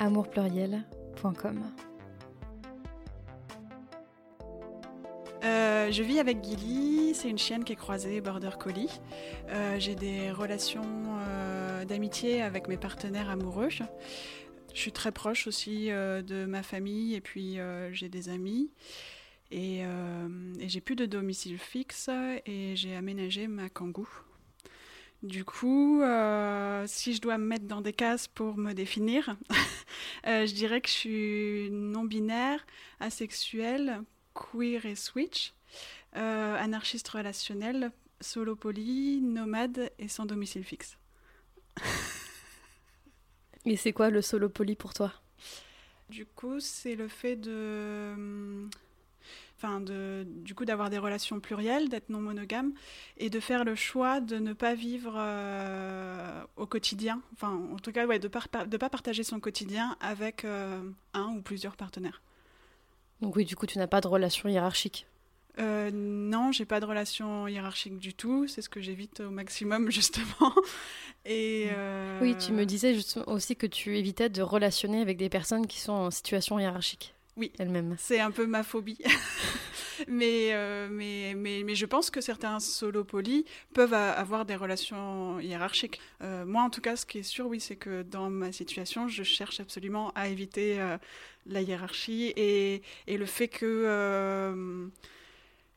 amourpluriel.com. Euh, je vis avec Gilly, c'est une chienne qui est croisée Border Collie. Euh, j'ai des relations euh, d'amitié avec mes partenaires amoureux. Je suis très proche aussi de ma famille et puis j'ai des amis. Et, et j'ai plus de domicile fixe et j'ai aménagé ma kangou du coup, euh, si je dois me mettre dans des cases pour me définir, euh, je dirais que je suis non-binaire, asexuelle, queer et switch, euh, anarchiste relationnel, solo poly, nomade et sans domicile fixe. et c'est quoi le solo poly pour toi? Du coup, c'est le fait de hum, enfin de, du coup d'avoir des relations plurielles, d'être non monogame et de faire le choix de ne pas vivre euh, au quotidien, enfin en tout cas ouais, de ne de pas partager son quotidien avec euh, un ou plusieurs partenaires. Donc oui, du coup tu n'as pas de relation hiérarchique? Euh, non, j'ai pas de relation hiérarchique du tout. C'est ce que j'évite au maximum, justement. Et Oui, tu me disais aussi que tu évitais de relationner avec des personnes qui sont en situation hiérarchique. Oui, elle-même. C'est un peu ma phobie. mais, euh, mais, mais, mais, je pense que certains solo poly peuvent avoir des relations hiérarchiques. Euh, moi, en tout cas, ce qui est sûr, oui, c'est que dans ma situation, je cherche absolument à éviter euh, la hiérarchie et, et, le fait que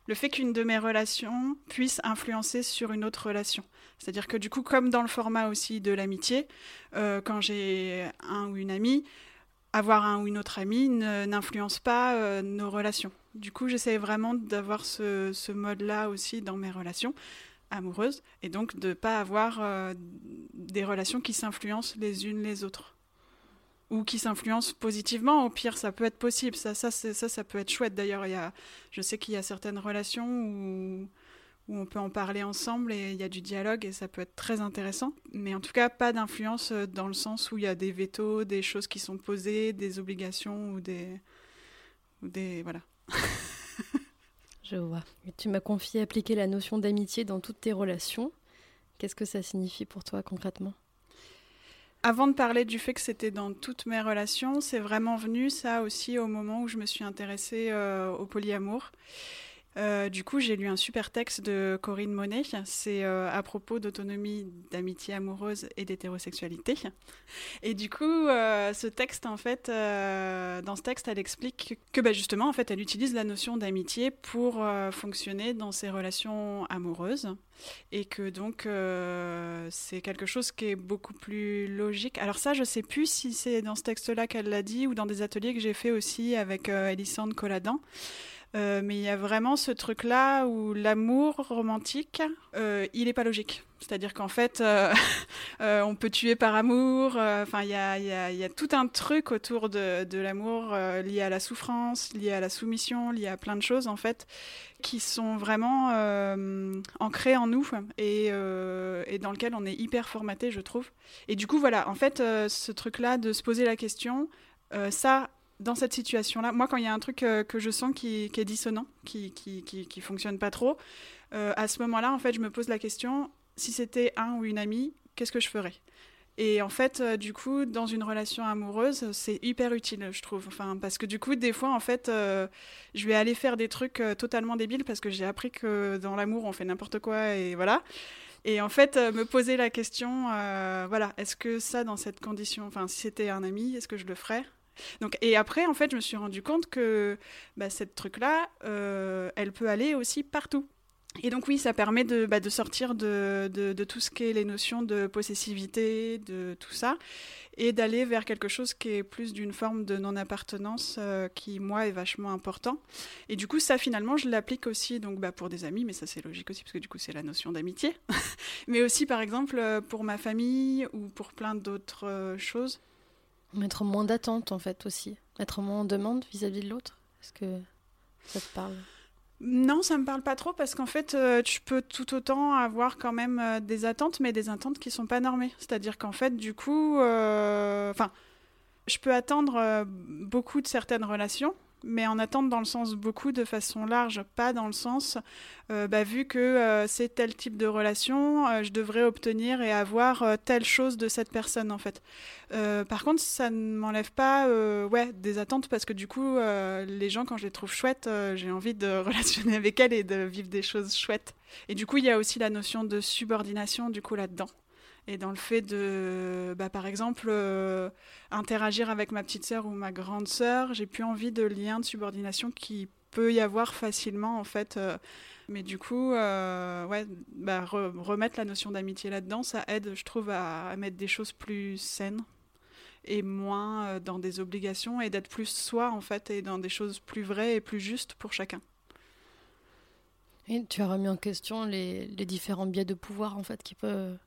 le fait qu'une de mes relations puisse influencer sur une autre relation. C'est-à-dire que du coup, comme dans le format aussi de l'amitié, quand j'ai un ou une amie, avoir un ou une autre amie n'influence pas euh, nos relations. Du coup, j'essaie vraiment d'avoir ce, mode-là aussi dans mes relations amoureuses et donc de ne pas avoir euh, des relations qui s'influencent les unes les autres ou qui s'influencent positivement. Au pire, ça peut être possible. Ça, ça, ça, ça peut être chouette. D'ailleurs, je sais qu'il y a certaines relations où où on peut en parler ensemble et il y a du dialogue et ça peut être très intéressant. Mais en tout cas, pas d'influence euh, dans le sens où il y a des vétos, des choses qui sont posées, des obligations ou des. Ou des voilà. Je vois. tu m'as confié appliquer la notion d'amitié dans toutes tes relations. Qu'est-ce que ça signifie pour toi concrètement? Avant de parler du fait que c'était dans toutes mes relations, c'est vraiment venu ça aussi au moment où je me suis intéressée euh, au polyamour. Euh, du coup, j'ai lu un super texte de Corinne Monet. C'est euh, à propos d'autonomie, d'amitié amoureuse et d'hétérosexualité. Et du coup, euh, ce texte, en fait, dans ce texte, elle explique que, bah, justement, en fait, elle utilise la notion d'amitié pour fonctionner dans ses relations amoureuses. Et que donc, c'est quelque chose qui est beaucoup plus logique. Alors ça, je sais plus si c'est dans ce texte-là qu'elle l'a dit ou dans des ateliers que j'ai fait aussi avec Elisande Colladan. Euh, mais il y a vraiment ce truc-là où l'amour romantique, euh, il n'est pas logique. C'est-à-dire qu'en fait, euh, on peut tuer par amour. Enfin, il y a, tout un truc autour de, de l'amour lié à la souffrance, lié à la soumission, lié à plein de choses, en fait, qui sont vraiment ancrées en nous et, et, dans lequel on est hyper formaté, je trouve. Et du coup, voilà, en fait, ce truc-là de se poser la question, ça, dans cette situation-là, moi, quand il y a un truc euh, que je sens qui, est dissonant, qui, qui, qui, fonctionne pas trop, euh, à ce moment-là, en fait, je me pose la question si c'était un ou une amie, qu'est-ce que je ferais? Et en fait, euh, du coup, dans une relation amoureuse, c'est hyper utile, je trouve. Enfin, parce que du coup, des fois, en fait, je vais aller faire des trucs totalement débiles parce que j'ai appris que dans l'amour, on fait n'importe quoi et voilà. Et en fait, me poser la question, voilà, est-ce que ça, dans cette condition, enfin, si c'était un ami, est-ce que je le ferais? Et après, en fait, je me suis rendu compte que bah, cette truc-là, euh, elle peut aller aussi partout. Et donc oui, ça permet de, bah, sortir de, de, tout ce qui est les notions de possessivité, de tout ça, et d'aller vers quelque chose qui est plus d'une forme de non-appartenance euh, qui, moi, est vachement important. Et du coup, ça, finalement, je l'applique aussi donc, bah, pour des amis, mais ça, c'est logique aussi, parce que du coup, c'est la notion d'amitié. mais aussi, par exemple, euh, pour ma famille ou pour plein d'autres choses. Mettre moins d'attente en fait aussi. Mettre moins en demande vis-à-vis de l'autre. Est-ce que ça te parle? Non, ça me parle pas trop parce qu'en fait, euh, tu peux tout autant avoir quand même euh, des attentes, mais des attentes qui sont pas normées. C'est-à-dire qu'en fait, du coup, euh, enfin, je peux attendre beaucoup de certaines relations, mais en attente dans le sens beaucoup de façon large, pas dans le sens, euh, bah, vu que euh, c'est tel type de relation, euh, je devrais obtenir et avoir telle chose de cette personne en fait. par contre, ça ne m'enlève pas ouais, des attentes parce que du coup, les gens, quand je les trouve chouettes, j'ai envie de relationner avec elles et de vivre des choses chouettes. Et du coup, il y a aussi la notion de subordination du coup là-dedans et dans le fait de, bah, par exemple, euh, interagir avec ma petite sœur ou ma grande sœur, j'ai plus envie de liens de subordination qui peut y avoir facilement en fait. Euh. mais du coup, euh, ouais, bah, remettre la notion d'amitié là-dedans, ça aide, je trouve, à, mettre des choses plus saines et moins dans des obligations et d'être plus soi en fait et dans des choses plus vraies et plus justes pour chacun. Et tu as remis en question les, les différents biais de pouvoir en fait qui peuvent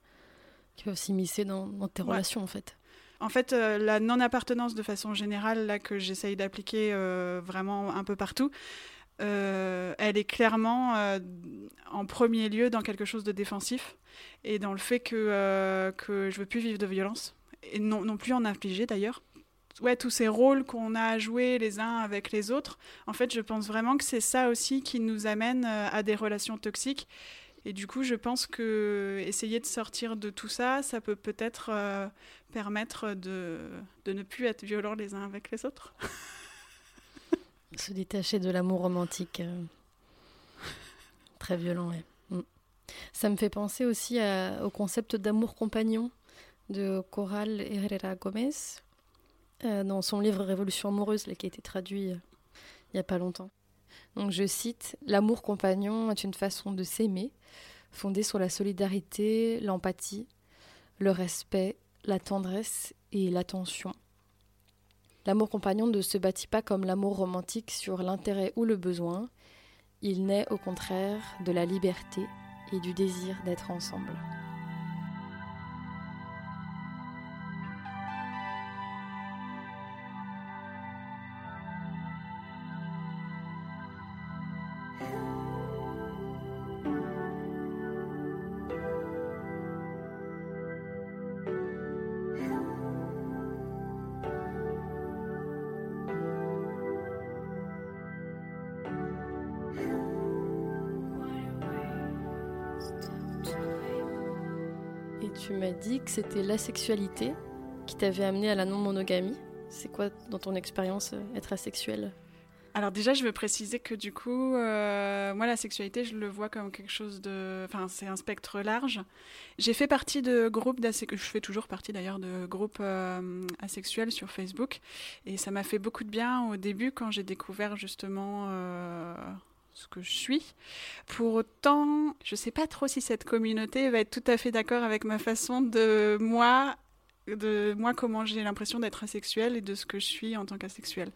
qui peuvent s'immiscer dans, tes relations en fait. En fait, euh, la non-appartenance de façon générale, là, que j'essaye d'appliquer euh, vraiment un peu partout, euh, elle est clairement en premier lieu dans quelque chose de défensif et dans le fait que, que je veux plus vivre de violence et non, non plus en infliger d'ailleurs. Ouais, tous ces rôles qu'on a à jouer les uns avec les autres, en fait, je pense vraiment que c'est ça aussi qui nous amène à des relations toxiques et du coup, je pense que essayer de sortir de tout ça, ça peut peut-être euh, permettre de, de ne plus être violents les uns avec les autres. Se détacher de l'amour romantique. Euh, très violent, oui. Mm. Ça me fait penser aussi au concept d'amour compagnon de Coral Herrera Gomez euh, dans son livre Révolution amoureuse, qui a été traduit il n'y a pas longtemps. Donc je cite L'amour compagnon est une façon de s'aimer, fondée sur la solidarité, l'empathie, le respect, la tendresse et l'attention. L'amour compagnon ne se bâtit pas comme l'amour romantique sur l'intérêt ou le besoin, il naît au contraire de la liberté et du désir d'être ensemble. Que c'était la sexualité qui t'avait amené à la non-monogamie. C'est quoi, dans ton expérience, euh, être asexuel alors déjà, je veux préciser que du coup, euh, moi, la sexualité, je le vois comme quelque chose de... Enfin, c'est un spectre large. J'ai fait partie de groupes d'asexuels, je fais toujours partie d'ailleurs de groupes euh, asexuels sur Facebook. Et ça m'a fait beaucoup de bien au début quand j'ai découvert justement ce que je suis. Pour autant, je ne sais pas trop si cette communauté va être tout à fait d'accord avec ma façon de moi de moi comment j'ai l'impression d'être asexuelle et de ce que je suis en tant qu'asexuelle.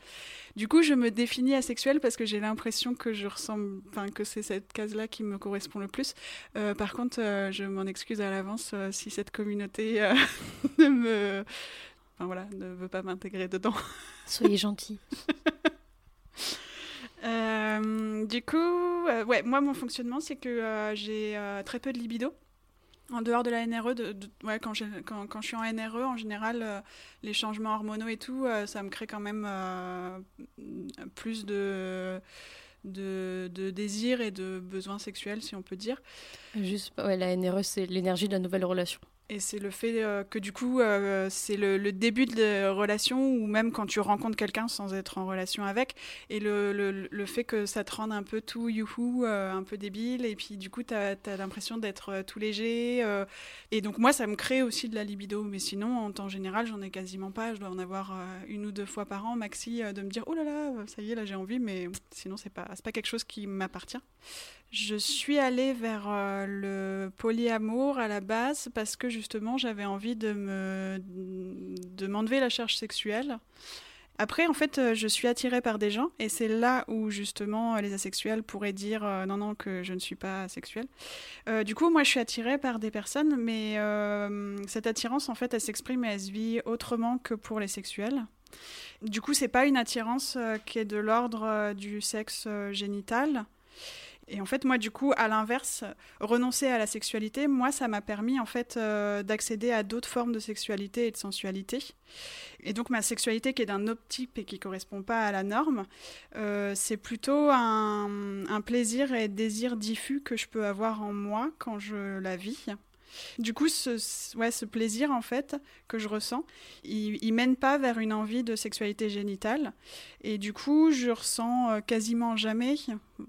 Du coup, je me définis asexuelle parce que j'ai l'impression que je ressemble, enfin que c'est cette case-là qui me correspond le plus. Euh, par contre, euh, je m'en excuse à l'avance euh, si cette communauté ne me, enfin voilà, ne veut pas m'intégrer dedans. Soyez gentil. Euh, du coup, euh, ouais, moi, mon fonctionnement, c'est que euh, j'ai très peu de libido. En dehors de la NRE, ouais, quand, quand, quand, je suis en NRE, en général, les changements hormonaux et tout, ça me crée quand même plus de, de, de désir et de besoins sexuels, si on peut dire. Juste, ouais, la NRE, c'est l'énergie de la nouvelle relation. Et c'est le fait euh, que du coup, euh, c'est le, début de la relation, ou même quand tu rencontres quelqu'un sans être en relation avec, et le, le, fait que ça te rende un peu tout youhou, euh, un peu débile, et puis du coup, tu as, l'impression d'être tout léger. et donc moi, ça me crée aussi de la libido, mais sinon, en temps général, j'en ai quasiment pas. Je dois en avoir une ou deux fois par an, maxi, de me dire, oh là là, ça y est, là j'ai envie, mais sinon, c'est pas, pas quelque chose qui m'appartient. Je suis allée vers euh, le polyamour à la base parce que justement j'avais envie de me de m'enlever la charge sexuelle. Après, en fait, euh, je suis attirée par des gens et c'est là où justement les asexuels pourraient dire euh, non, non, que je ne suis pas asexuelle. Du coup, moi, je suis attirée par des personnes, mais cette attirance, en fait, elle s'exprime et elle se vit autrement que pour les sexuels. Du coup, c'est pas une attirance qui est de l'ordre du sexe génital. Et en fait, moi, du coup, à l'inverse, renoncer à la sexualité, moi, ça m'a permis, en fait, euh, d'accéder à d'autres formes de sexualité et de sensualité. Et donc, ma sexualité, qui est d'un autre type et qui correspond pas à la norme, euh, c'est plutôt un, un plaisir et désir diffus que je peux avoir en moi quand je la vis. Du coup, ce, ce plaisir, en fait, que je ressens, il, il mène pas vers une envie de sexualité génitale. Et du coup, je ressens euh, quasiment jamais,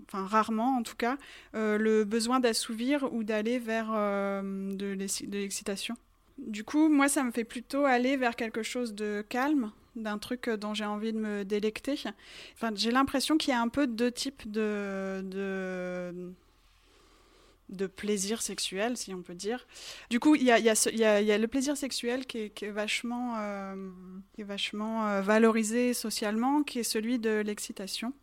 enfin rarement en tout cas, euh, le besoin d'assouvir ou d'aller vers euh, de l'excitation. Du coup, moi, ça me fait plutôt aller vers quelque chose de calme, d'un truc dont j'ai envie de me délecter. Enfin, j'ai l'impression qu'il y a un peu deux types de, de de plaisir sexuel, si on peut dire. Du coup, il y a, le plaisir sexuel qui est, vachement, est vachement euh, euh, valorisé socialement, qui est celui de l'excitation.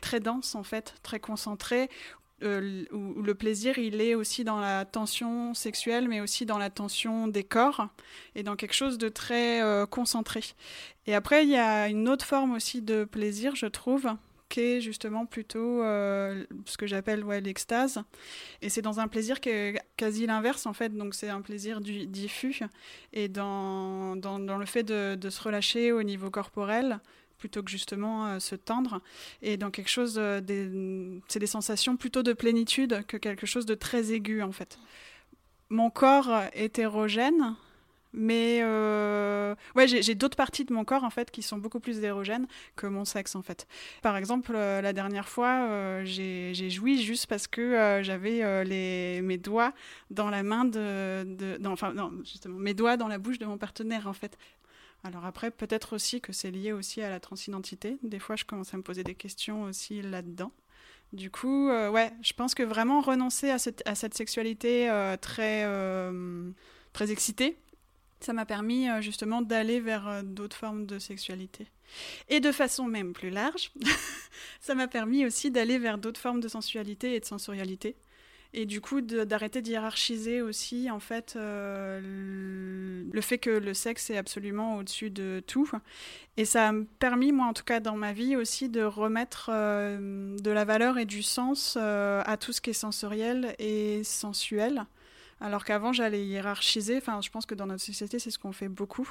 Très dense, en fait, très concentré, euh, où, le plaisir, il est aussi dans la tension sexuelle, mais aussi dans la tension des corps, et dans quelque chose de très concentré. Et après, il y a une autre forme aussi de plaisir, je trouve, justement plutôt euh, ce que j'appelle ouais, l'extase. Et c'est dans un plaisir qui est quasi l'inverse en fait, donc c'est un plaisir du, diffus et dans, dans, le fait de, se relâcher au niveau corporel plutôt que justement euh, se tendre et dans quelque chose, euh, c'est des sensations plutôt de plénitude que quelque chose de très aigu en fait. Mon corps hétérogène, mais euh, ouais, j'ai d'autres parties de mon corps en fait qui sont beaucoup plus hétérogènes que mon sexe en fait. Par exemple, euh, la dernière fois, euh, j'ai joui juste parce que j'avais les mes doigts dans la main de, enfin justement mes doigts dans la bouche de mon partenaire en fait. Alors après, peut-être aussi que c'est lié aussi à la transidentité. Des fois, je commence à me poser des questions aussi là-dedans. Du coup, ouais, je pense que vraiment renoncer à cette, à cette sexualité très, très excitée, ça m'a permis euh, justement d'aller vers euh, d'autres formes de sexualité. Et de façon même plus large, ça m'a permis aussi d'aller vers d'autres formes de sensualité et de sensorialité. Et du coup, d'arrêter d'hiérarchiser aussi, en fait, euh, le fait que le sexe est absolument au-dessus de tout. Et ça m'a permis, moi en tout cas dans ma vie aussi, de remettre de la valeur et du sens à tout ce qui est sensoriel et sensuel. Alors qu'avant, j'allais hiérarchiser. Enfin, je pense que dans notre société, c'est ce qu'on fait beaucoup.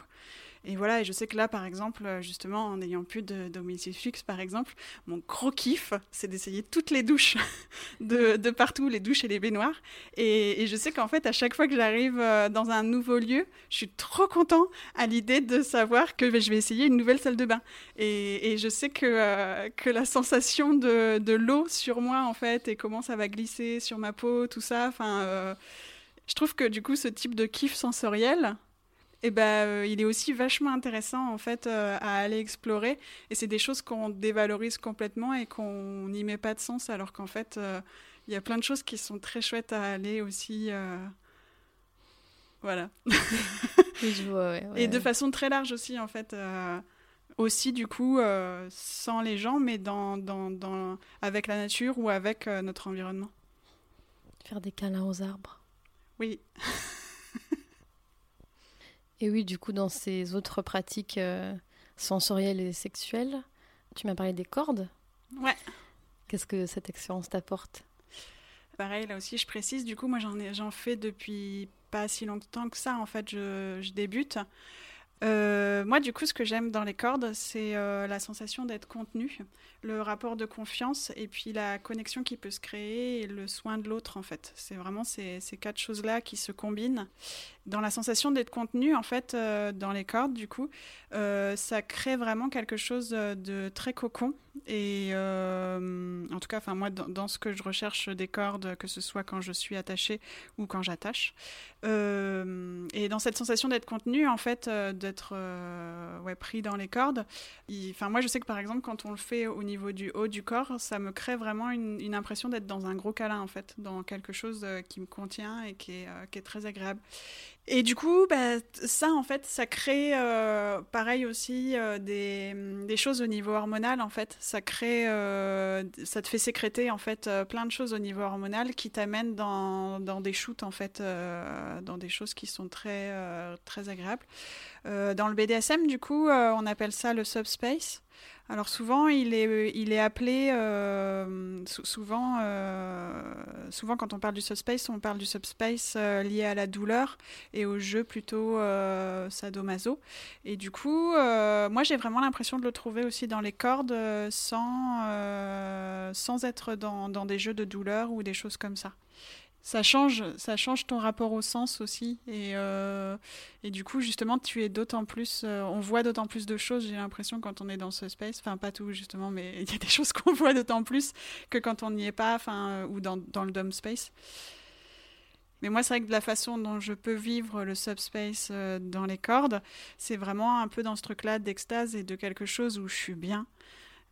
Et voilà, et je sais que là, par exemple, justement, en n'ayant plus de domicile fixe, par exemple, mon gros kiff, c'est d'essayer toutes les douches de, partout, les douches et les baignoires. Et, je sais qu'en fait, à chaque fois que j'arrive euh, dans un nouveau lieu, je suis trop content à l'idée de savoir que je vais essayer une nouvelle salle de bain. Et, je sais que, euh, que la sensation de, de l'eau sur moi, en fait, et comment ça va glisser sur ma peau, tout ça, enfin... Euh, je trouve que du coup, ce type de kiff sensoriel, eh ben, euh, il est aussi vachement intéressant en fait euh, à aller explorer. Et c'est des choses qu'on dévalorise complètement et qu'on n'y met pas de sens, alors qu'en fait, euh, il y a plein de choses qui sont très chouettes à aller aussi. Voilà. Et de façon très large aussi, en fait. aussi, du coup, sans les gens, mais dans, dans, dans, avec la nature ou avec notre environnement. Faire des câlins aux arbres. Oui. et oui, du coup, dans ces autres pratiques euh, sensorielles et sexuelles, tu m'as parlé des cordes. Ouais. Qu'est-ce que cette expérience t'apporte? Pareil, là aussi, je précise, du coup, moi, j'en fais depuis pas si longtemps que ça, en fait, je, je débute. Euh, moi, du coup, ce que j'aime dans les cordes, c'est euh, la sensation d'être contenu, le rapport de confiance et puis la connexion qui peut se créer et le soin de l'autre, en fait. C'est vraiment ces, quatre choses-là qui se combinent. Dans la sensation d'être contenu, en fait, euh, dans les cordes, du coup, ça crée vraiment quelque chose de très cocon. Et en tout cas, enfin moi, dans, dans, ce que je recherche des cordes, que ce soit quand je suis attachée ou quand j'attache, et dans cette sensation d'être contenu, en fait, de être euh, pris dans les cordes. Enfin, moi, je sais que par exemple, quand on le fait au niveau du haut du corps, ça me crée vraiment une, impression d'être dans un gros câlin, en fait, dans quelque chose euh, qui me contient et qui est, euh, qui est très agréable. Et du coup, bah, ça, en fait, ça crée, euh, pareil aussi, euh, des, des, choses au niveau hormonal, en fait. Ça crée, euh, ça te fait sécréter, en fait, plein de choses au niveau hormonal qui t'amènent dans, dans, des shoots, en fait, dans des choses qui sont très, très agréables. dans le BDSM, du coup, on appelle ça le subspace. Alors souvent, il est, il est appelé, euh, souvent, euh, souvent quand on parle du subspace, on parle du subspace euh, lié à la douleur et au jeu plutôt sadomaso. Et du coup, moi j'ai vraiment l'impression de le trouver aussi dans les cordes sans, sans être dans, dans des jeux de douleur ou des choses comme ça ça change, ça change ton rapport au sens aussi. Et, euh, et du coup, justement, tu es d'autant plus. Euh, on voit d'autant plus de choses, j'ai l'impression, quand on est dans ce space. Enfin, pas tout, justement, mais il y a des choses qu'on voit d'autant plus que quand on n'y est pas, enfin, euh, ou dans, dans le dome space. Mais moi, c'est vrai que de la façon dont je peux vivre le subspace dans les cordes, c'est vraiment un peu dans ce truc-là d'extase et de quelque chose où je suis bien.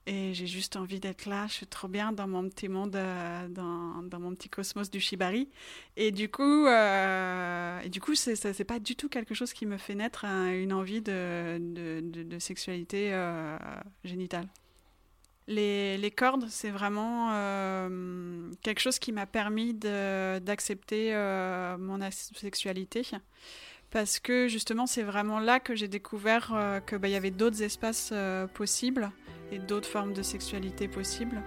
Et j'ai juste envie d'être là, je suis trop bien dans mon petit monde, euh, dans, mon petit cosmos du Shibari. Et du coup, euh, et du coup c'est, pas du tout quelque chose qui me fait naître une envie de, sexualité euh, génitale. Les, les, cordes, c'est vraiment quelque chose qui m'a permis d'accepter mon sexualité parce que justement c'est vraiment là que j'ai découvert qu'il bah, y avait d'autres espaces possibles et d'autres formes de sexualité possibles.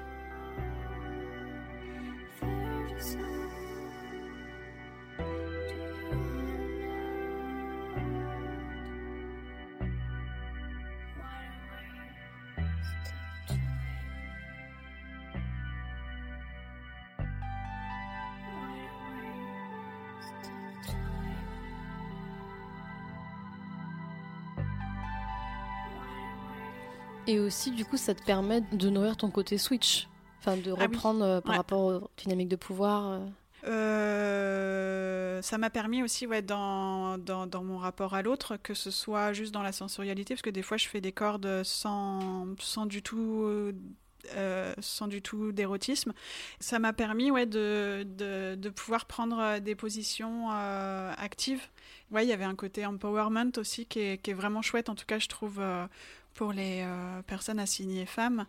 Et aussi, du coup, ça te permet de nourrir ton côté switch, enfin de ah reprendre euh, par rapport aux dynamiques de pouvoir. Euh. Euh, ça m'a permis aussi, ouais, dans, dans, dans mon rapport à l'autre, que ce soit juste dans la sensorialité, parce que des fois, je fais des cordes sans, sans du tout. sans du tout d'érotisme. Ça m'a permis ouais, de, de, de, pouvoir prendre des positions actives. Ouais, il y avait un côté empowerment aussi qui est, qui est, vraiment chouette, en tout cas, je trouve, pour les euh, personnes assignées femmes.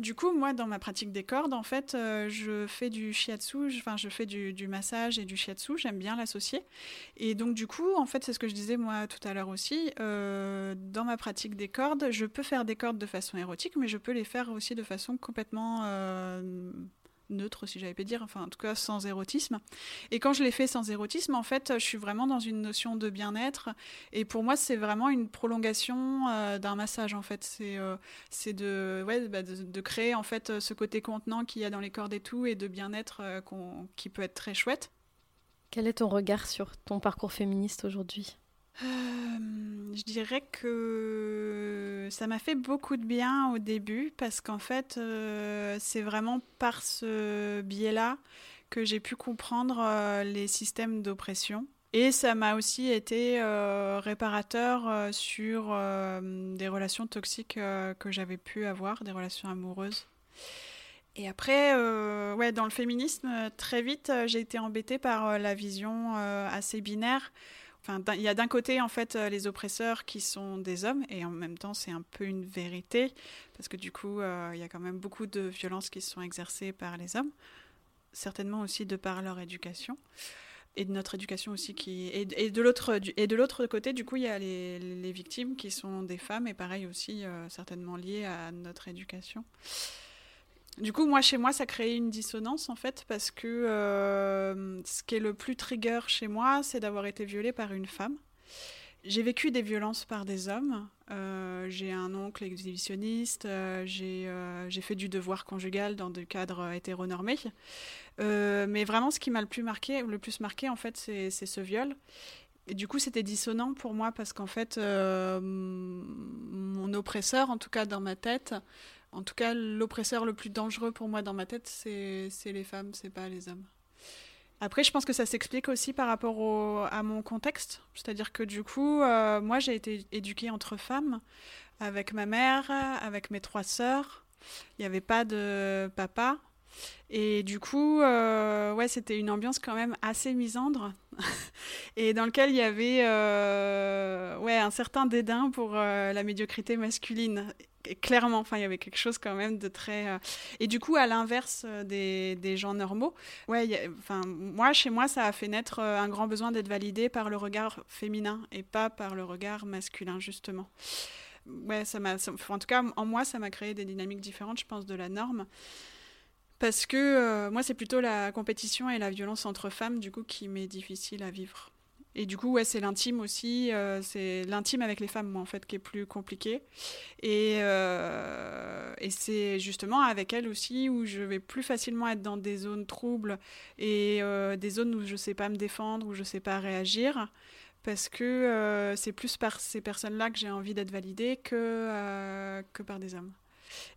Du coup, moi, dans ma pratique des cordes, en fait, euh, je fais du shiatsu, enfin, je fais du, massage et du shiatsu, j'aime bien l'associer. Et donc, du coup, en fait, c'est ce que je disais moi tout à l'heure aussi, euh, dans ma pratique des cordes, je peux faire des cordes de façon érotique, mais je peux les faire aussi de façon complètement neutre, si j'avais pu dire, enfin en tout cas sans érotisme. Et quand je l'ai fait sans érotisme, en fait, je suis vraiment dans une notion de bien-être. Et pour moi, c'est vraiment une prolongation euh, d'un massage, en fait. C'est euh, de, ouais, bah, de, créer, en fait, ce côté contenant qu'il y a dans les cordes et tout, et de bien-être euh, qui peut être très chouette. Quel est ton regard sur ton parcours féministe aujourd'hui? Je dirais que ça m'a fait beaucoup de bien au début parce qu'en fait, euh, c'est vraiment par ce biais-là que j'ai pu comprendre euh, les systèmes d'oppression. Et ça m'a aussi été euh, réparateur sur des relations toxiques que j'avais pu avoir, des relations amoureuses. Et après, ouais, dans le féminisme, très vite, j'ai été embêtée par la vision assez binaire Il y a d'un côté en fait euh, les oppresseurs qui sont des hommes et en même temps c'est un peu une vérité parce que du coup euh, il y a quand même beaucoup de violences qui sont exercées par les hommes, certainement aussi de par leur éducation et de notre éducation aussi qui et, de l'autre et de l'autre côté du coup il y a les, les, victimes qui sont des femmes et pareil aussi euh, certainement liées à notre éducation. Du coup, moi, chez moi, ça crée une dissonance, en fait, parce que euh, ce qui est le plus trigger chez moi, c'est d'avoir été violée par une femme. J'ai vécu des violences par des hommes. Euh, j'ai un oncle exhibitionniste. Euh, j'ai fait du devoir conjugal dans des cadres hétéronormés. mais vraiment, ce qui m'a le plus marqué, le plus marqué, en fait, c'est ce viol. Et du coup, c'était dissonant pour moi parce qu'en fait, mon oppresseur, en tout cas dans ma tête, en tout cas, l'oppresseur le plus dangereux pour moi dans ma tête, c'est les femmes, c'est pas les hommes. Après, je pense que ça s'explique aussi par rapport à mon contexte. C'est-à-dire que du coup, euh, moi, j'ai été éduquée entre femmes, avec ma mère, avec mes trois sœurs. Il n'y avait pas de papa. Et du coup, euh, ouais, c'était une ambiance quand même assez misandre. et dans lequel il y avait ouais, un certain dédain pour la médiocrité masculine clairement, enfin, il y avait quelque chose quand même de très. Euh, et du coup, à l'inverse euh, des, des, gens normaux, ouais, enfin, moi, chez moi, ça a fait naître euh, un grand besoin d'être validé par le regard féminin et pas par le regard masculin, justement. Ouais, ça m'a. En tout cas, en moi, ça m'a créé des dynamiques différentes, je pense, de la norme. Parce que moi, c'est plutôt la compétition et la violence entre femmes, du coup, qui m'est difficile à vivre. Et du coup, ouais, c'est l'intime aussi. Euh, c'est l'intime avec les femmes, en fait, qui est plus compliqué. Et, euh, et c'est justement avec elles aussi où je vais plus facilement être dans des zones troubles et euh, des zones où je sais pas me défendre, où je sais pas réagir. Parce que c'est plus par ces personnes-là que j'ai envie d'être validée que, que par des hommes.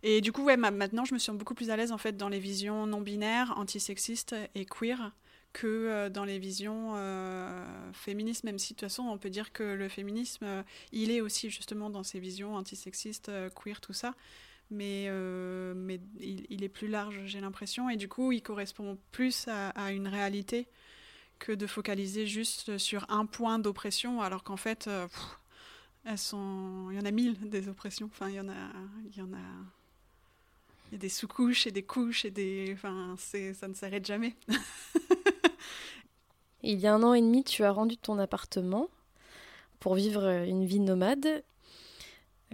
Et du coup, ouais, maintenant, je me sens beaucoup plus à l'aise en fait dans les visions non binaires, antisexistes et queer que euh, dans les visions euh, féministes, même si de toute façon on peut dire que le féminisme, euh, il est aussi justement dans ces visions antisexistes, queer, tout ça, mais, mais il, est plus large, j'ai l'impression, et du coup il correspond plus à, une réalité que de focaliser juste sur un point d'oppression, alors qu'en fait, il y en a mille des oppressions, enfin il y en a... Il y en a... Il y a des sous-couches et des couches et des... Enfin, ça ne s'arrête jamais. Il y a un an et demi, tu as rendu ton appartement pour vivre une vie nomade.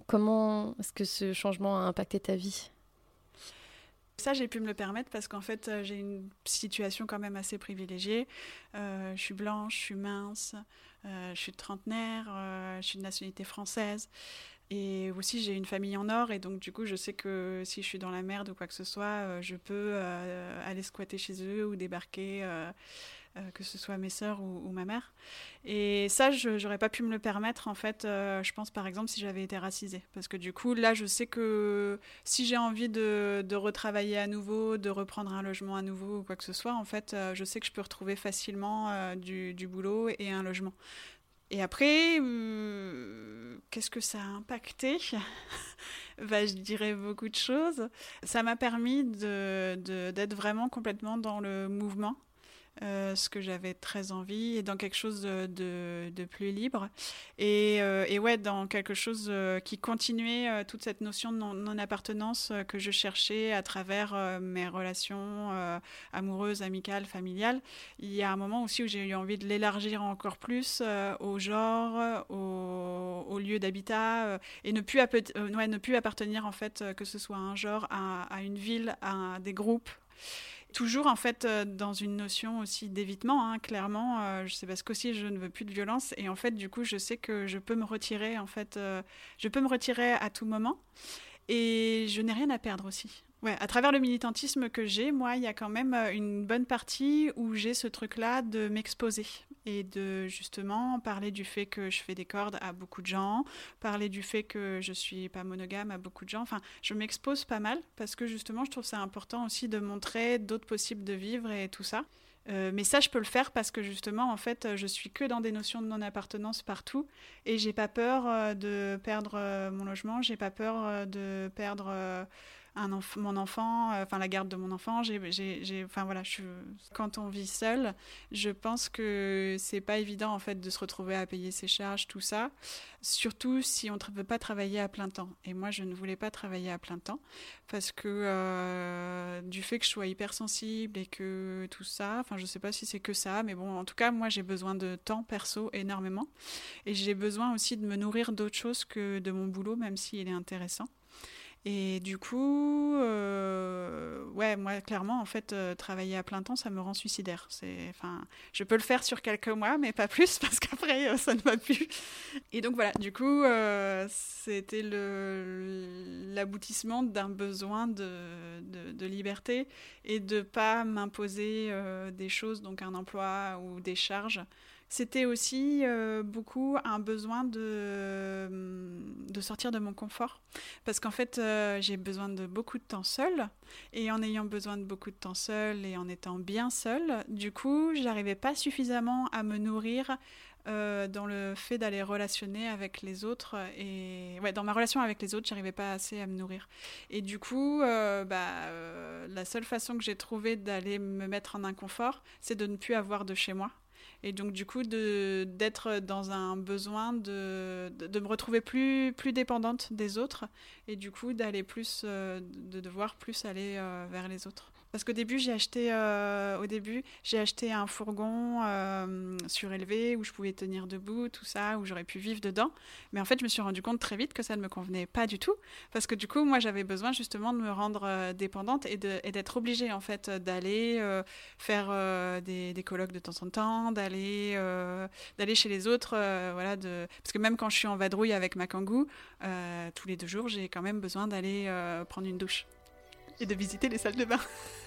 Comment est-ce que ce changement a impacté ta vie? Ça, j'ai pu me le permettre parce qu'en fait, euh, j'ai une situation quand même assez privilégiée. Euh, je suis blanche, je suis mince, euh, je suis trentenaire, je suis de nationalité française. Et aussi, j'ai une famille en or, et donc du coup, je sais que si je suis dans la merde ou quoi que ce soit, je peux aller squatter chez eux ou débarquer que ce soit mes sœurs ou, ma mère. Et ça, je n'aurais pas pu me le permettre, en fait, euh, je pense par exemple si j'avais été racisée. Parce que du coup, là, je sais que si j'ai envie de, retravailler à nouveau, de reprendre un logement à nouveau ou quoi que ce soit, en fait, euh, je sais que je peux retrouver facilement du, boulot et un logement. Et après, qu'est-ce que ça a impacté? Bah, Je dirais beaucoup de choses. Ça m'a permis d'être de, vraiment complètement dans le mouvement euh, ce que j'avais très envie, et dans quelque chose de, de, plus libre. Et, euh, et, ouais, dans quelque chose euh, qui continuait toute cette notion de non-appartenance que je cherchais à travers mes relations amoureuses, amicales, familiales. Il y a un moment aussi où j'ai eu envie de l'élargir encore plus au genre, au, lieu d'habitat, et ne plus, ouais, ne plus appartenir en fait, que ce soit à un genre, à une ville, à des groupes toujours en fait euh, dans une notion aussi d'évitement, hein, clairement. Euh, je sais parce qu'aussi je ne veux plus de violence et en fait du coup je sais que je peux me retirer en fait, euh, je peux me retirer à tout moment et je n'ai rien à perdre aussi. Ouais, à travers le militantisme que j'ai, moi, il y a quand même une bonne partie où j'ai ce truc-là de m'exposer et de justement parler du fait que je fais des cordes à beaucoup de gens, parler du fait que je suis pas monogame à beaucoup de gens. Enfin, je m'expose pas mal parce que justement, je trouve ça important aussi de montrer d'autres possibles de vivre et tout ça. Euh, mais ça, je peux le faire parce que justement, en fait, je suis que dans des notions de non-appartenance partout et j'ai pas peur euh, de perdre mon logement, j'ai pas peur de perdre mon enfant, euh, enfin la garde de mon enfant. J'ai, enfin voilà, je, quand on vit seul, je pense que c'est pas évident en fait de se retrouver à payer ses charges, tout ça. Surtout si on ne veut pas travailler à plein temps. Et moi, je ne voulais pas travailler à plein temps parce que euh, du fait que je sois hypersensible et que tout ça, enfin je sais pas si c'est que ça, mais bon, en tout cas, moi j'ai besoin de temps perso énormément et j'ai besoin aussi de me nourrir d'autres choses que de mon boulot, même s'il est intéressant. Et du coup, euh, ouais, moi, clairement, en fait, euh, travailler à plein temps, ça me rend suicidaire. Enfin, je peux le faire sur quelques mois, mais pas plus, parce qu'après, euh, ça ne va plus. Et donc, voilà, du coup, c'était l'aboutissement d'un besoin de, de, de, liberté et de pas m'imposer des choses, donc un emploi ou des charges c'était aussi euh, beaucoup un besoin de, de sortir de mon confort. Parce qu'en fait, euh, j'ai besoin de beaucoup de temps seul. Et en ayant besoin de beaucoup de temps seul et en étant bien seul, du coup, j'arrivais pas suffisamment à me nourrir euh, dans le fait d'aller relationner avec les autres et ouais dans ma relation avec les autres j'arrivais pas assez à me nourrir et du coup bah, la seule façon que j'ai trouvé d'aller me mettre en inconfort c'est de ne plus avoir de chez moi Et donc, du coup, d'être dans un besoin de, de, me retrouver plus, dépendante des autres et du coup d'aller plus, euh, de devoir plus aller euh, vers les autres. Parce qu'au début, j'ai acheté, euh, au début, j'ai acheté un fourgon euh, surélevé où je pouvais tenir debout, tout ça, où j'aurais pu vivre dedans. Mais en fait, je me suis rendu compte très vite que ça ne me convenait pas du tout, parce que du coup, moi, j'avais besoin justement de me rendre euh, dépendante et d'être obligée en fait d'aller faire des, des, colloques de temps en temps, d'aller chez les autres, voilà, parce que même quand je suis en vadrouille avec ma kangou, tous les deux jours, j'ai quand même besoin d'aller prendre une douche et de visiter les salles de bain.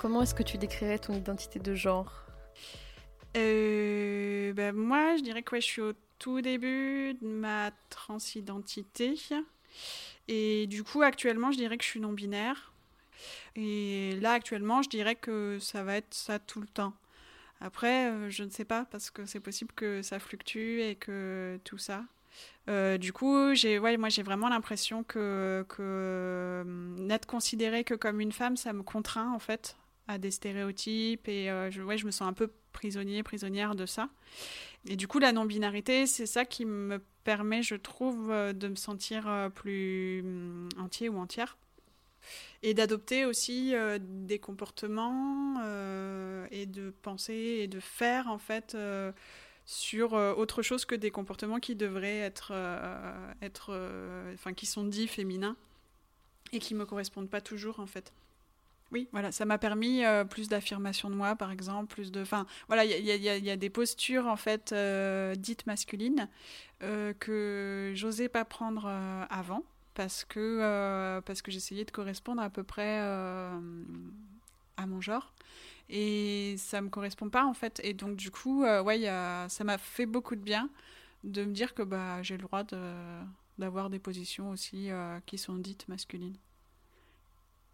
Comment est-ce que tu décrirais ton identité de genre? Euh, ben Moi, je dirais que je suis tout début de ma transidentité. Et du coup, actuellement, je dirais que je suis non-binaire. Et là, actuellement, je dirais que ça va être ça tout le temps. Après, euh, je ne sais pas, parce que c'est possible que ça fluctue et que tout ça. Euh, du coup, j'ai, ouais, moi j'ai vraiment l'impression que, que euh, n'être considérée que comme une femme, ça me contraint en fait à des stéréotypes et euh, je, ouais, je me sens un peu prisonnier, prisonnière de ça. Et du coup, la non-binarité, c'est ça qui me permet, je trouve, euh, de me sentir euh, plus mm, entier ou entière. Et d'adopter aussi des comportements et de penser et de faire, en fait, sur autre chose que des comportements qui devraient être, être enfin, qui sont dits féminins et qui me correspondent pas toujours, en fait. Oui, voilà, ça m'a permis euh, plus d'affirmation de moi, par exemple, plus de, enfin, voilà, il y, a, des postures en fait euh, dites masculines euh, que j'osais pas prendre avant parce que parce que j'essayais de correspondre à peu près à mon genre et ça me correspond pas en fait. Et donc du coup, ouais, ça m'a fait beaucoup de bien de me dire que bah j'ai le droit d'avoir des positions aussi qui sont dites masculines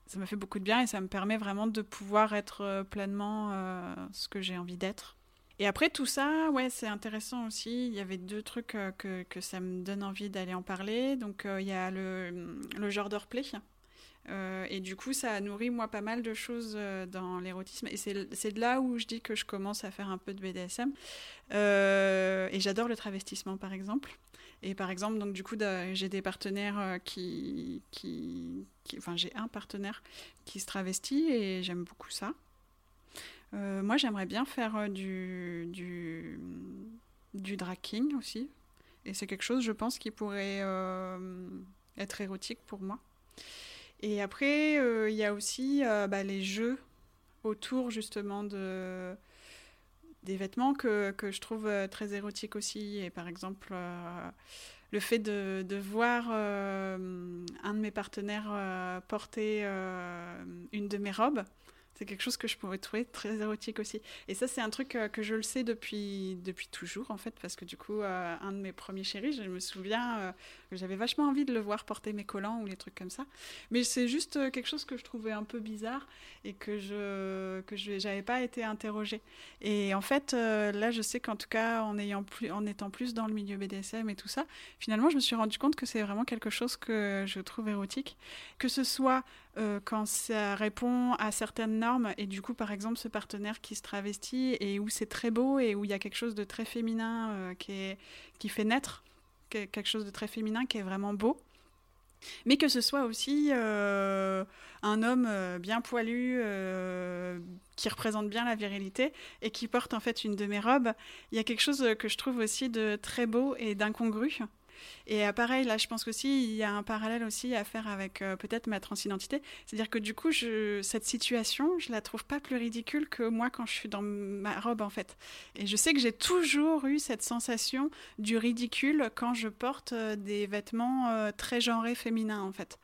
ça m'a fait beaucoup de bien et ça me permet vraiment de pouvoir être euh, pleinement euh, ce que j'ai envie d'être. Et après tout ça, ouais, c'est intéressant aussi. Il y avait deux trucs euh, que, ça me donne envie d'aller en parler. Donc il y a le, le genre d'orplay. et du coup, ça a nourri moi pas mal de choses dans l'érotisme. Et c'est de là où je dis que je commence à faire un peu de BDSM. et j'adore le travestissement, par exemple. Et par exemple, donc du coup, j'ai des partenaires euh, qui, qui, enfin, j'ai un partenaire qui se travestit et j'aime beaucoup ça. Euh, moi, j'aimerais bien faire euh, du, du, du aussi. Et c'est quelque chose, je pense, qui pourrait être érotique pour moi. Et après, il y a aussi bah, les jeux autour justement de des vêtements que, que, je trouve euh, très érotiques aussi. Et par exemple, euh, le fait de, de voir euh, un de mes partenaires porter une de mes robes, c'est quelque chose que je pourrais trouver très érotique aussi. Et ça, c'est un truc euh, que je le sais depuis, depuis toujours, en fait, parce que du coup, euh, un de mes premiers chéris, je me souviens euh, j'avais vachement envie de le voir porter mes collants ou les trucs comme ça. Mais c'est juste quelque chose que je trouvais un peu bizarre et que je que j'avais pas été interrogée. Et en fait, là, je sais qu'en tout cas, en, ayant plus, en étant plus dans le milieu BDSM et tout ça, finalement, je me suis rendu compte que c'est vraiment quelque chose que je trouve érotique. Que ce soit euh, quand ça répond à certaines normes. Et du coup, par exemple, ce partenaire qui se travestit et où c'est très beau et où il y a quelque chose de très féminin euh, qui fait naître quelque chose de très féminin qui est vraiment beau. Mais que ce soit aussi euh, un homme bien poilu qui représente bien la virilité et qui porte en fait une de mes robes, il y a quelque chose que je trouve aussi de très beau et d'incongru et euh, pareil, là, je pense qu'aussi, il y a un parallèle aussi à faire avec euh, peut-être ma transidentité. C'est-à-dire que du coup, cette situation, je la trouve pas plus ridicule que moi quand je suis dans ma robe, en fait. Et je sais que j'ai toujours eu cette sensation du ridicule quand je porte euh, des vêtements très genrés féminins, en fait.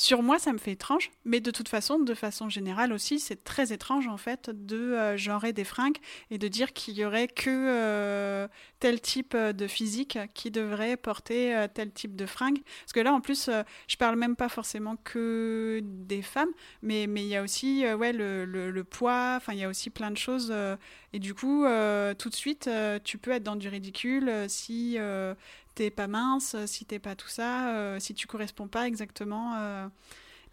Sur moi, ça me fait étrange, mais de toute façon, de façon générale aussi, c'est très étrange en fait de euh, genrer des fringues et de dire qu'il y aurait que euh, tel type euh, de physique qui devrait porter tel type de fringues. Parce que là, en plus, je parle même pas forcément que des femmes, mais mais il y a aussi ouais le, le, poids. Enfin, il y a aussi plein de choses. et du coup, tout de suite, tu peux être dans du ridicule si t'es pas mince, si t'es pas tout ça, euh, si tu corresponds pas exactement. Euh,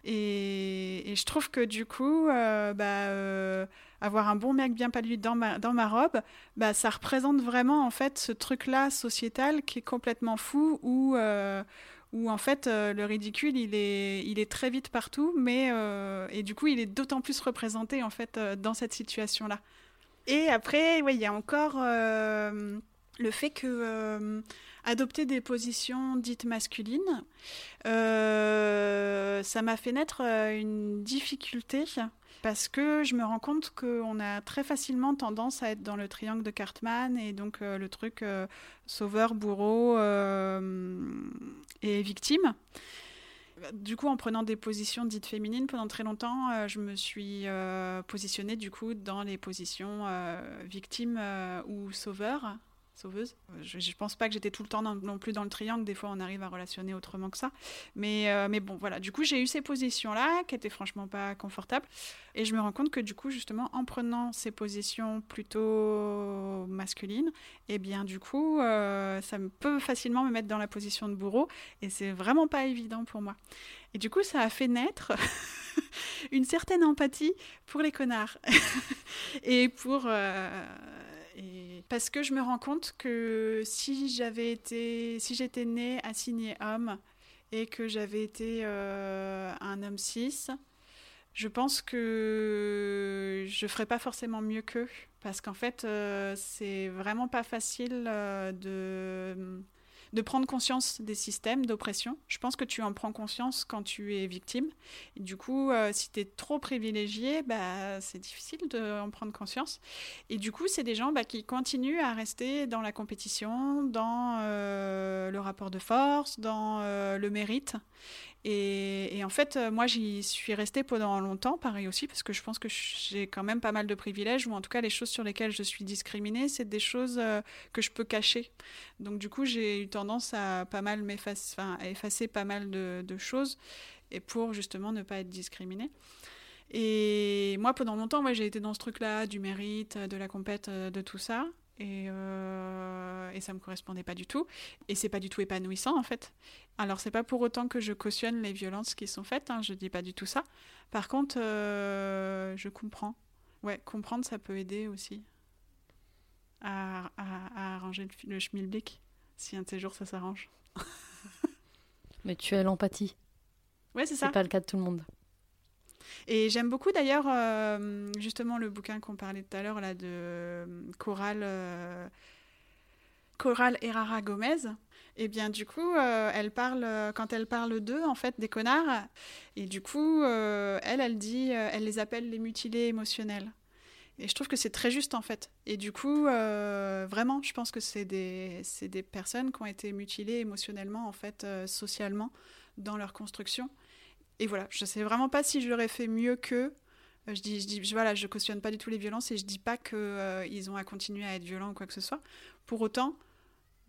et, je trouve que du coup, euh, bah, avoir un bon mec bien palu dans ma, dans ma robe, bah, ça représente vraiment en fait ce truc-là sociétal qui est complètement fou où, où en fait le ridicule il est, il est très vite partout, mais et du coup il est d'autant plus représenté en fait dans cette situation-là. Et après, il y a encore le fait que adopter des positions dites masculines, euh, ça m'a fait naître euh, une difficulté parce que je me rends compte qu'on a très facilement tendance à être dans le triangle de Cartman et donc euh, le truc sauveur, bourreau et victime. Du coup, en prenant des positions dites féminines pendant très longtemps, je me suis positionnée du coup dans les positions victime ou sauveur sauveuse. Euh, je, ne pense pas que j'étais tout le temps non, plus dans le triangle. Des fois, on arrive à relationner autrement que ça. Mais, euh, mais bon, voilà. Du coup, j'ai eu ces positions-là qui étaient franchement pas confortables. Et je me rends compte que du coup, justement, en prenant ces positions plutôt masculines, eh bien, du coup, euh, ça peut facilement me mettre dans la position de bourreau. Et c'est vraiment pas évident pour moi. Et du coup, ça a fait naître une certaine empathie pour les connards et pour parce que je me rends compte que si j'avais été, si j'étais née assignée homme et que j'avais été euh, un homme cis, je pense que je ferais pas forcément mieux qu'eux. Parce qu'en fait euh, c'est vraiment pas facile euh, de de prendre conscience des systèmes d'oppression. Je pense que tu en prends conscience quand tu es victime. du coup, euh, si tu es trop privilégié, bah, c'est difficile d'en prendre conscience. Et du coup, c'est des gens bah, qui continuent à rester dans la compétition, dans euh, le rapport de force, dans euh, le mérite. Et, en fait, euh, moi, j'y suis restée pendant longtemps, pareil aussi, parce que je pense que j'ai quand même pas mal de privilèges, ou en tout cas, les choses sur lesquelles je suis discriminée, c'est des choses euh, que je peux cacher. Donc, du coup, j'ai eu tendance à pas mal effacer pas mal de, choses, et pour justement ne pas être discriminée. Et moi, pendant longtemps, j'ai été dans ce truc-là, du mérite, de la compète, euh, de tout ça. Et, euh, et ça me correspondait pas du tout. Et c'est pas du tout épanouissant en fait. Alors c'est pas pour autant que je cautionne les violences qui sont faites, hein, je dis pas du tout ça. Par contre, euh, je comprends. Ouais, comprendre ça peut aider aussi à, à, arranger le, le schmilblick si un de ces jours ça s'arrange. Mais tu as l'empathie. Ouais, c'est ça. C'est pas le cas de tout le monde. Et j'aime beaucoup d'ailleurs euh, justement le bouquin qu'on parlait tout à l'heure là de euh, Coral, euh, Coral Herrera Gomez. Et bien du coup, elle parle quand elle parle d'eux en fait des connards. Et du coup, elle, elle dit, elle les appelle les mutilés émotionnels. Et je trouve que c'est très juste en fait. Et du coup, vraiment, je pense que c'est des, des personnes qui ont été mutilées émotionnellement en fait, socialement dans leur construction et voilà, je sais vraiment pas si j'aurais fait mieux que. Euh, je dis, je dis, voilà, je cautionne pas du tout les violences et je dis pas qu'ils euh, ont à continuer à être violents ou quoi que ce soit. Pour autant,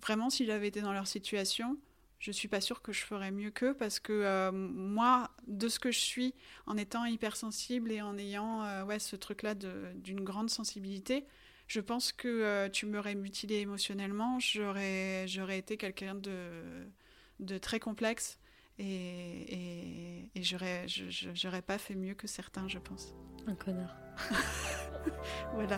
vraiment, si j'avais été dans leur situation, je suis pas sûre que je ferais mieux qu'eux parce que euh, moi, de ce que je suis, en étant hypersensible et en ayant ouais, ce truc-là d'une grande sensibilité, je pense que tu m'aurais mutilé émotionnellement, j'aurais été quelqu'un de, de très complexe et, et, j'aurais pas fait mieux que certains, je pense. Un connard. voilà.